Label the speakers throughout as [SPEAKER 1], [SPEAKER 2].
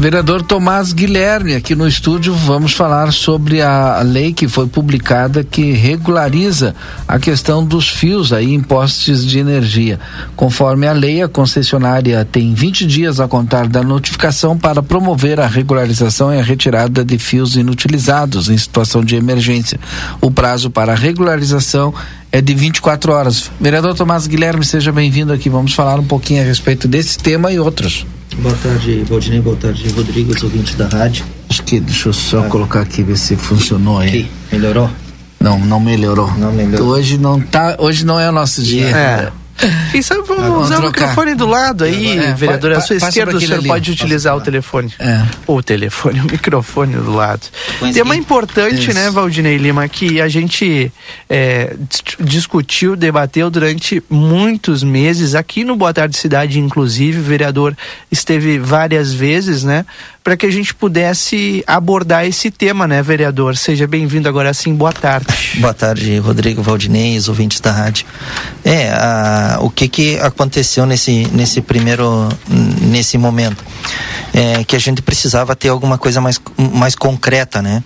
[SPEAKER 1] Vereador Tomás Guilherme, aqui no estúdio, vamos falar sobre a lei que foi publicada que regulariza a questão dos fios aí em postes de energia. Conforme a lei, a concessionária tem 20 dias a contar da notificação para promover a regularização e a retirada de fios inutilizados em situação de emergência. O prazo para regularização é de 24 horas. Vereador Tomás Guilherme, seja bem-vindo aqui. Vamos falar um pouquinho a respeito desse tema e outros.
[SPEAKER 2] Boa tarde, Valdinei. Boa tarde, Rodrigo, os ouvintes da rádio.
[SPEAKER 1] Acho que deixa eu só ah. colocar aqui ver se funcionou aí.
[SPEAKER 2] Melhorou?
[SPEAKER 1] Não, não melhorou.
[SPEAKER 2] Não melhorou.
[SPEAKER 1] Hoje não tá, hoje não é o nosso dia.
[SPEAKER 3] É. Quem sabe vamos usar o microfone do lado aí, é, vereador. À sua esquerda o senhor ali. pode utilizar o telefone. É. O telefone, o microfone do lado. Pois Tema importante, Isso. né, Valdinei Lima, que a gente é, discutiu, debateu durante muitos meses aqui no Boa Tarde Cidade, inclusive. O vereador esteve várias vezes, né? Para que a gente pudesse abordar esse tema, né, vereador? Seja bem-vindo agora sim, boa tarde.
[SPEAKER 2] Boa tarde, Rodrigo Valdinei, ouvintes da rádio. É, a, o que que aconteceu nesse, nesse primeiro, nesse momento? É que a gente precisava ter alguma coisa mais, mais concreta, né?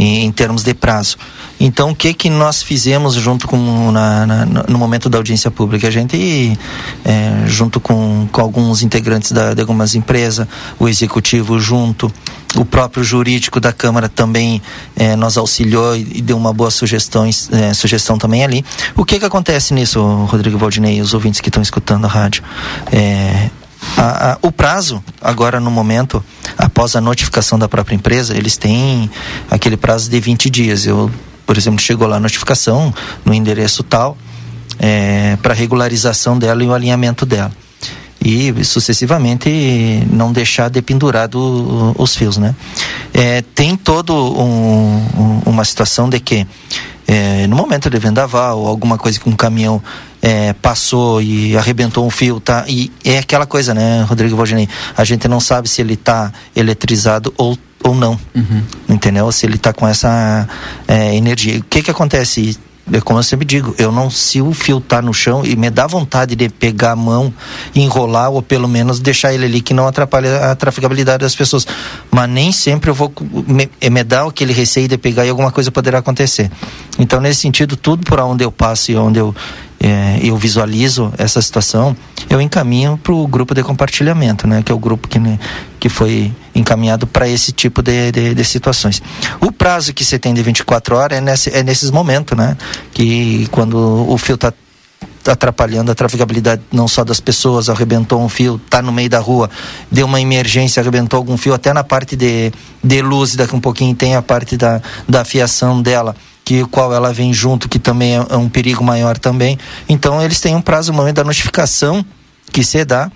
[SPEAKER 2] Em, em termos de prazo. Então, o que que nós fizemos junto com na, na, no momento da audiência pública? A gente, é, junto com, com alguns integrantes da, de algumas empresas, o executivo junto, o próprio jurídico da Câmara também é, nos auxiliou e, deu uma boa sugestão, é, sugestão também ali. O que que acontece nisso, Rodrigo Valdinei e os ouvintes que estão escutando a rádio? É, a, a, o prazo, agora no momento, após a notificação da própria empresa, eles têm aquele prazo de 20 dias. Eu por exemplo, chegou lá a notificação no endereço tal é, para regularização dela e o alinhamento dela. E sucessivamente não deixar dependurado os fios, né? É, tem todo um, um, uma situação de que é, no momento de vendaval ou alguma coisa que um caminhão é, passou e arrebentou um fio, tá? E é aquela coisa, né, Rodrigo Valdinei? A gente não sabe se ele está eletrizado ou ou não. Uhum. Entendeu? Se ele está com essa é, energia. O que que acontece? É como eu sempre digo, eu não se o fio tá no chão e me dá vontade de pegar a mão, enrolar ou pelo menos deixar ele ali que não atrapalhe a traficabilidade das pessoas. Mas nem sempre eu vou me, me dar aquele receio de pegar e alguma coisa poderá acontecer. Então nesse sentido, tudo por onde eu passo e onde eu é, eu visualizo essa situação, eu encaminho para o grupo de compartilhamento, né, que é o grupo que, que foi encaminhado para esse tipo de, de, de, situações. O prazo que você tem de 24 horas é, nesse, é nesses momentos, né, que quando o fio está atrapalhando a trafegabilidade não só das pessoas, arrebentou um fio, está no meio da rua, deu uma emergência, arrebentou algum fio, até na parte de, de luz, daqui um pouquinho tem a parte da, da fiação dela que o qual ela vem junto, que também é, é um perigo maior também. Então eles têm um prazo, no momento da notificação que se dá,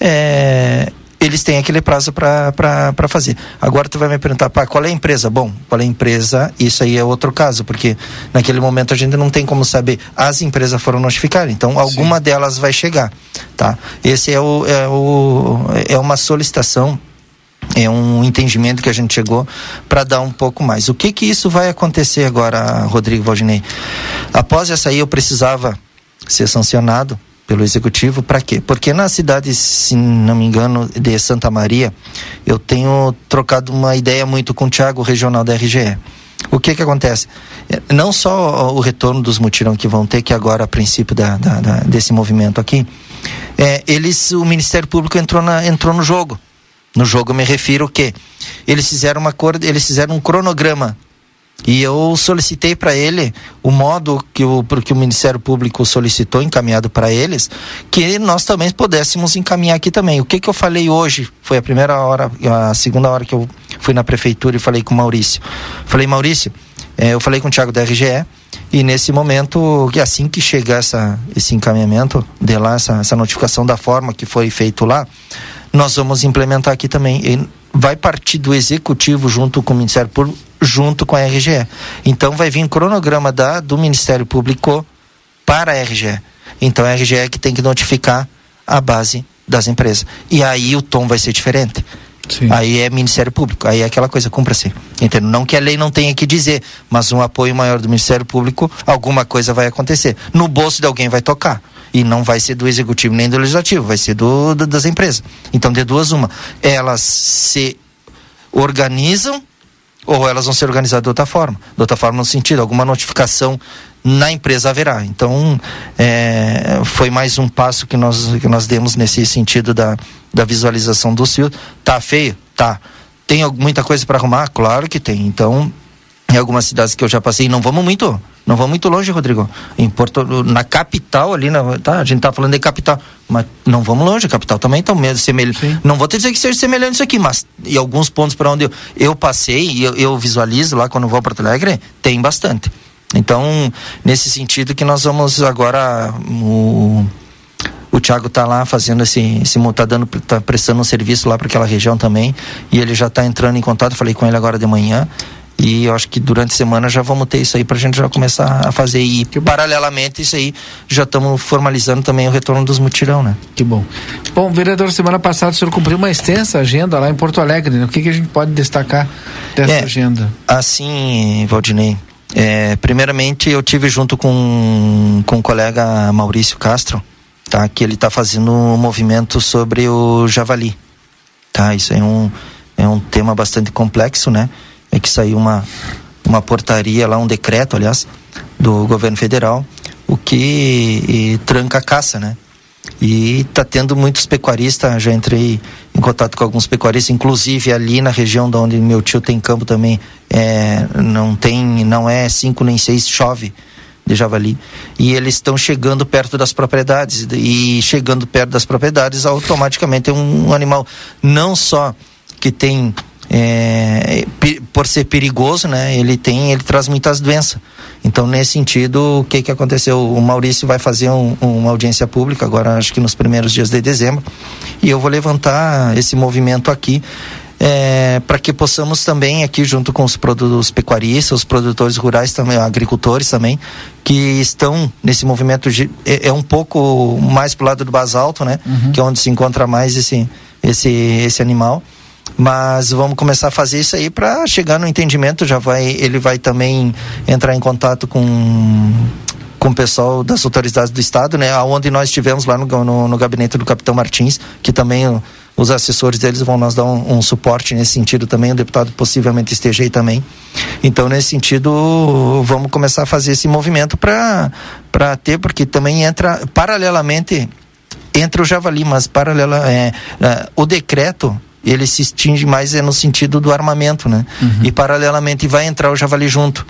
[SPEAKER 2] é, eles têm aquele prazo para fazer. Agora tu vai me perguntar, pá, qual é a empresa? Bom, qual é a empresa? Isso aí é outro caso, porque naquele momento a gente não tem como saber. As empresas foram notificar, então alguma Sim. delas vai chegar, tá? Esse é o, é o é uma solicitação é um entendimento que a gente chegou para dar um pouco mais. O que que isso vai acontecer agora, Rodrigo Valdinei? Após essa aí eu precisava ser sancionado pelo executivo para quê? Porque na cidade, se não me engano, de Santa Maria, eu tenho trocado uma ideia muito com o Tiago, regional da RGE. O que que acontece? Não só o retorno dos mutirão que vão ter, que agora a princípio da, da, da desse movimento aqui, é, eles, o Ministério Público entrou, na, entrou no jogo. No jogo me refiro que eles fizeram uma cor, eles fizeram um cronograma e eu solicitei para ele o modo que o, que o Ministério Público solicitou, encaminhado para eles, que nós também pudéssemos encaminhar aqui também. O que, que eu falei hoje? Foi a primeira hora, a segunda hora que eu fui na prefeitura e falei com o Maurício. Falei, Maurício, é, eu falei com o Thiago da RGE, e nesse momento, que assim que chegar essa, esse encaminhamento de lá, essa, essa notificação da forma que foi feito lá, nós vamos implementar aqui também. E vai partir do executivo junto com o Ministério Público, junto com a RGE. Então vai vir cronograma da, do Ministério Público para a RGE. Então a RGE é que tem que notificar a base das empresas. E aí o tom vai ser diferente. Sim. Aí é Ministério Público, aí é aquela coisa, cumpra-se. Entendo? Não que a lei não tenha que dizer, mas um apoio maior do Ministério Público, alguma coisa vai acontecer. No bolso de alguém vai tocar. E não vai ser do executivo nem do legislativo, vai ser do, do das empresas. Então, de duas, uma. Elas se organizam ou elas vão ser organizadas de outra forma. De outra forma, no sentido, alguma notificação na empresa haverá. Então, é, foi mais um passo que nós, que nós demos nesse sentido da, da visualização do fios. Tá feio? Tá. Tem muita coisa para arrumar? Claro que tem. Então, em algumas cidades que eu já passei, não vamos muito, não vamos muito longe, Rodrigo. Em Porto, na capital ali, na, tá? A gente tá falando de capital, mas não vamos longe, a capital também tá mesmo semelhante. Não vou te dizer que seja semelhante isso aqui, mas em alguns pontos para onde eu, eu passei e eu, eu, visualizo lá quando vou para Porto Alegre, tem bastante. Então, nesse sentido que nós vamos agora o o Thiago está lá fazendo esse, esse tá dando, tá prestando um serviço lá para aquela região também e ele já está entrando em contato. Falei com ele agora de manhã e eu acho que durante a semana já vamos ter isso aí para a gente já começar a fazer. E paralelamente isso aí já estamos formalizando também o retorno dos mutirão, né?
[SPEAKER 1] Que bom. Bom, vereador, semana passada o senhor cumpriu uma extensa agenda lá em Porto Alegre. Né? O que, que a gente pode destacar dessa é, agenda?
[SPEAKER 2] Assim, Valdinei. É, primeiramente eu tive junto com, com o colega Maurício Castro, tá? Que ele está fazendo um movimento sobre o javali, tá? Isso é um é um tema bastante complexo, né? É que saiu uma, uma portaria lá, um decreto, aliás, do governo federal, o que e, tranca a caça, né? E está tendo muitos pecuaristas, já entrei em contato com alguns pecuaristas, inclusive ali na região de onde meu tio tem campo também, é, não tem, não é cinco nem seis, chove de javali. E eles estão chegando perto das propriedades. E chegando perto das propriedades, automaticamente é um animal não só que tem é, por ser perigoso, né? Ele tem, ele traz muitas doenças. Então, nesse sentido, o que que aconteceu? O Maurício vai fazer um, uma audiência pública agora, acho que nos primeiros dias de dezembro, e eu vou levantar esse movimento aqui. É, para que possamos também aqui junto com os produtos pecuaristas, os produtores rurais também, agricultores também, que estão nesse movimento é, é, um pouco mais pro lado do basalto, né? Uhum. Que é onde se encontra mais esse esse esse animal mas vamos começar a fazer isso aí para chegar no entendimento. Já vai, ele vai também entrar em contato com com o pessoal das autoridades do estado, né? Aonde nós estivemos lá no, no, no, gabinete do Capitão Martins, que também os assessores deles vão nos dar um, um, suporte nesse sentido também. O deputado possivelmente esteja aí também. Então, nesse sentido, vamos começar a fazer esse movimento para para ter, porque também entra paralelamente entre o javali, mas paralela é, é o decreto ele se extingue mais é no sentido do armamento, né? Uhum. E paralelamente vai entrar o javali junto.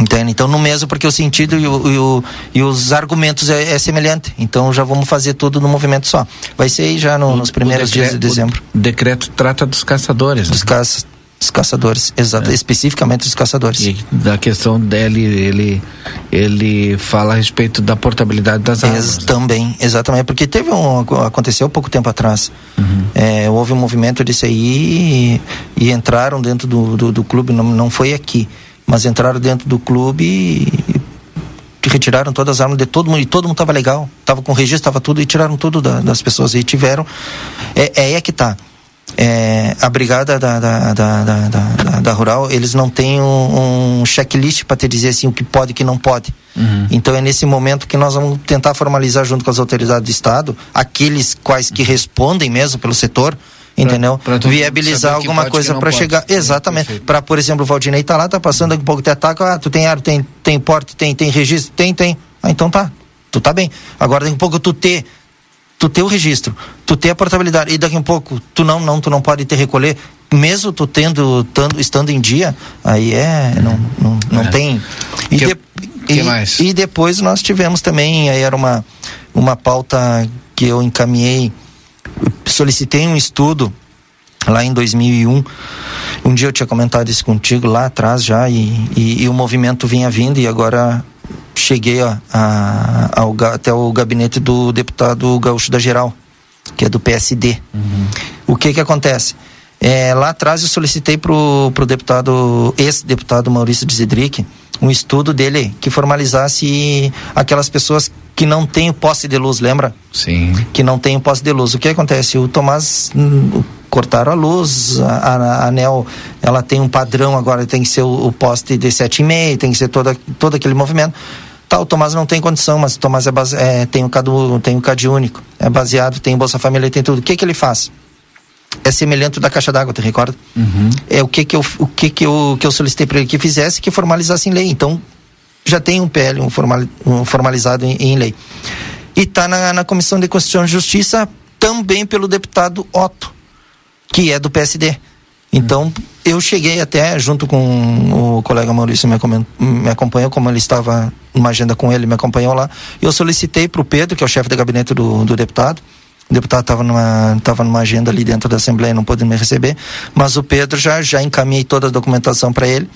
[SPEAKER 2] Entende? Então, no mesmo, porque o sentido e, o, e, o, e os argumentos é, é, semelhante. Então, já vamos fazer tudo no movimento só. Vai ser aí já no, o, nos primeiros decreto, dias de dezembro.
[SPEAKER 1] O decreto trata dos caçadores.
[SPEAKER 2] Dos né? dos caçadores, exato, é. especificamente dos caçadores.
[SPEAKER 1] E da questão dele, ele ele fala a respeito da portabilidade das armas.
[SPEAKER 2] Ex também, exatamente, porque teve um aconteceu pouco tempo atrás. Uhum. É, houve um movimento disso aí e, e entraram dentro do, do, do, clube, não, não foi aqui, mas entraram dentro do clube e, retiraram todas as armas de todo mundo e todo mundo estava legal, estava com registro, estava tudo e tiraram tudo da, das pessoas e tiveram. É, é, é que tá é, a brigada da, da, da, da, da, rural, eles não têm um, um checklist para te dizer assim o que pode e o que não pode. Uhum. Então é nesse momento que nós vamos tentar formalizar junto com as autoridades do Estado, aqueles quais que respondem mesmo pelo setor, entendeu? Pra, pra Viabilizar alguma coisa para chegar. Exatamente. Para, por exemplo, o Valdinei tá lá, tá passando daqui um pouco de ataque, ah, tu tem ar, tem, tem porte, tem, tem registro, tem, tem. Ah, então tá. Tu tá bem. Agora daqui um pouco tu ter tu ter o registro, tu ter a portabilidade e daqui a um pouco tu não, não, tu não pode ter recolher, mesmo tu tendo, tando, estando em dia, aí é, não, não, não é. tem. E, que, de, que e, mais? e depois nós tivemos também, aí era uma, uma pauta que eu encaminhei, solicitei um estudo lá em 2001. Um dia eu tinha comentado isso contigo lá atrás já e, e, e o movimento vinha vindo e agora cheguei a, a, ao, até o gabinete do deputado Gaúcho da Geral, que é do PSD. Uhum. O que que acontece? É, lá atrás eu solicitei para o deputado, ex-deputado Maurício de Zedric, um estudo dele que formalizasse aquelas pessoas que não têm posse de luz, lembra?
[SPEAKER 1] Sim.
[SPEAKER 2] Que não têm posse de luz. O que acontece? O Tomás hum, cortaram a luz, a, a, ANEL ela tem um padrão agora, tem que ser o, o poste de 7,5, tem que ser toda, todo aquele movimento. Tá, o Tomás não tem condição, mas o Tomás é base, é, tem, o cadu, tem o CAD único, é baseado, tem Bolsa Família, tem tudo. O que, que ele faz? é semelhante da caixa d'água, te recorda? Uhum. É o que que eu, o que que eu, que eu solicitei para ele que fizesse, que formalizasse em lei. Então, já tem um PL, um, formal, um formalizado em, em lei. E está na, na Comissão de Constituição e Justiça também pelo deputado Otto, que é do PSD. Então, eu cheguei até, junto com o colega Maurício, me, me acompanhou, como ele estava numa agenda com ele, me acompanhou lá. Eu solicitei para o Pedro, que é o chefe de gabinete do, do deputado, o deputado estava numa, tava numa agenda ali dentro da Assembleia, não pôde me receber, mas o Pedro já, já encaminhei toda a documentação para ele.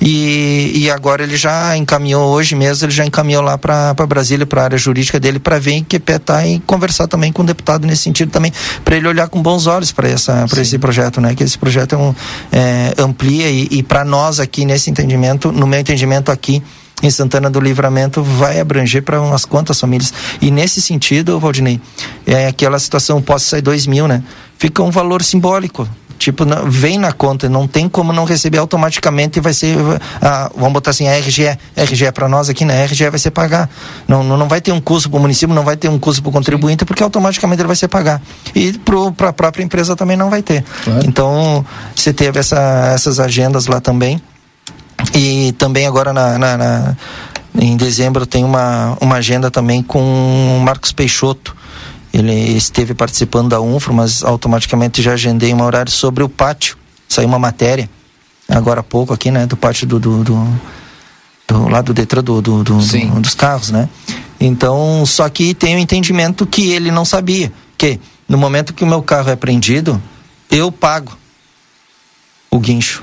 [SPEAKER 2] E, e agora ele já encaminhou, hoje mesmo, ele já encaminhou lá para Brasília, para a área jurídica dele, para ver em que pé tá e conversar também com o deputado nesse sentido também, para ele olhar com bons olhos para esse projeto, né? Que esse projeto é um, é, amplia e, e para nós aqui nesse entendimento, no meu entendimento aqui, em Santana do Livramento vai abranger para umas quantas famílias. E nesse sentido, Valdinei, é aquela situação, posso sair dois mil, né? Fica um valor simbólico. Tipo, não, vem na conta, não tem como não receber automaticamente e vai ser, ah, vamos botar assim, a RGE, RGE é para nós aqui, né? A RGE vai ser pagar. Não, não, vai ter um custo para o município, não vai ter um custo para o contribuinte, porque automaticamente ele vai ser pagar. E para a própria empresa também não vai ter. Claro. Então, você teve essa, essas agendas lá também. E também agora na, na, na, em dezembro tem uma, uma agenda também com o Marcos Peixoto. Ele esteve participando da UNFRO, mas automaticamente já agendei um horário sobre o pátio. Saiu uma matéria agora há pouco aqui, né? Do pátio do, do, do, do lado do Detran do, do, do, do, dos carros, né? Então, só que tem o um entendimento que ele não sabia. Que no momento que o meu carro é apreendido, eu pago o guincho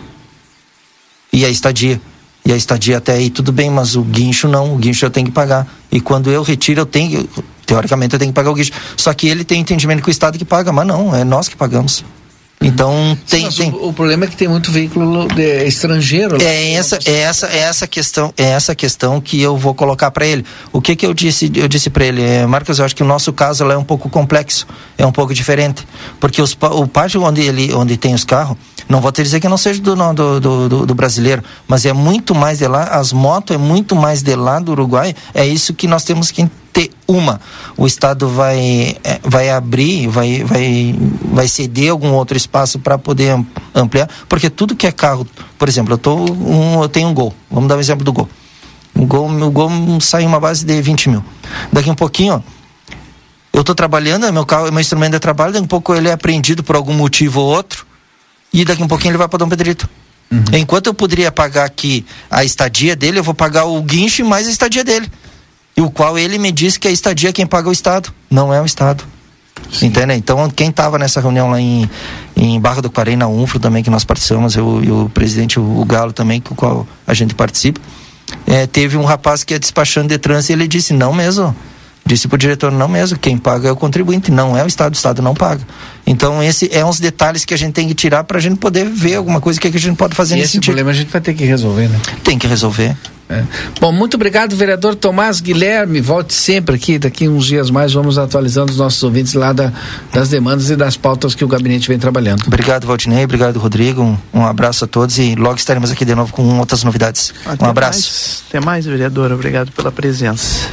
[SPEAKER 2] e a estadia. E a estadia até aí tudo bem, mas o guincho não, o guincho eu tenho que pagar. E quando eu retiro, eu tenho, teoricamente eu tenho que pagar o guincho. Só que ele tem entendimento que o Estado que paga, mas não, é nós que pagamos. Então tem, tem...
[SPEAKER 1] O, o, problema é que tem muito veículo de, estrangeiro.
[SPEAKER 2] É essa, é essa, é essa questão, é essa questão que eu vou colocar para ele. O que que eu disse, eu disse para ele, é, Marcos, eu acho que o nosso caso é um pouco complexo, é um pouco diferente, porque os, o pátio onde ele, onde tem os carros, não vou te dizer que não seja do, do, do, do, brasileiro, mas é muito mais de lá, as motos é muito mais de lá do Uruguai. É isso que nós temos que ter uma. O Estado vai, é, vai abrir, vai, vai, vai ceder algum outro espaço para poder ampliar, porque tudo que é carro, por exemplo, eu, tô um, eu tenho um Gol, vamos dar um exemplo do Gol. O Gol, o Gol sai uma base de 20 mil. Daqui um pouquinho, eu estou trabalhando, meu carro, meu instrumento de trabalho, daqui um pouco ele é apreendido por algum motivo ou outro, e daqui um pouquinho ele vai para Dom Pedrito. Uhum. Enquanto eu poderia pagar aqui a estadia dele, eu vou pagar o guincho mais a estadia dele e o qual ele me disse que a estadia quem paga é o Estado, não é o Estado. Sim. Entende? Então, quem estava nessa reunião lá em, em Barra do Quarém, na UNFRO também, que nós participamos, eu e o presidente, o, Galo também, com o qual a gente participa, é, teve um rapaz que é despachando de trânsito e ele disse, não mesmo, disse para o diretor, não mesmo, quem paga é o contribuinte, não é o Estado, o Estado não paga. Então, esse é uns detalhes que a gente tem que tirar para a gente poder ver alguma coisa que, é que a gente pode fazer e nesse
[SPEAKER 1] esse sentido. problema a gente vai ter que resolver, né?
[SPEAKER 2] Tem que resolver.
[SPEAKER 1] É. Bom, muito obrigado, vereador Tomás Guilherme. Volte sempre aqui, daqui uns dias mais vamos atualizando os nossos ouvintes lá da, das demandas e das pautas que o gabinete vem trabalhando.
[SPEAKER 2] Obrigado, Valdinei, obrigado, Rodrigo. Um, um abraço a todos e logo estaremos aqui de novo com outras novidades. Até um abraço.
[SPEAKER 3] Mais, até mais, vereador. Obrigado pela presença.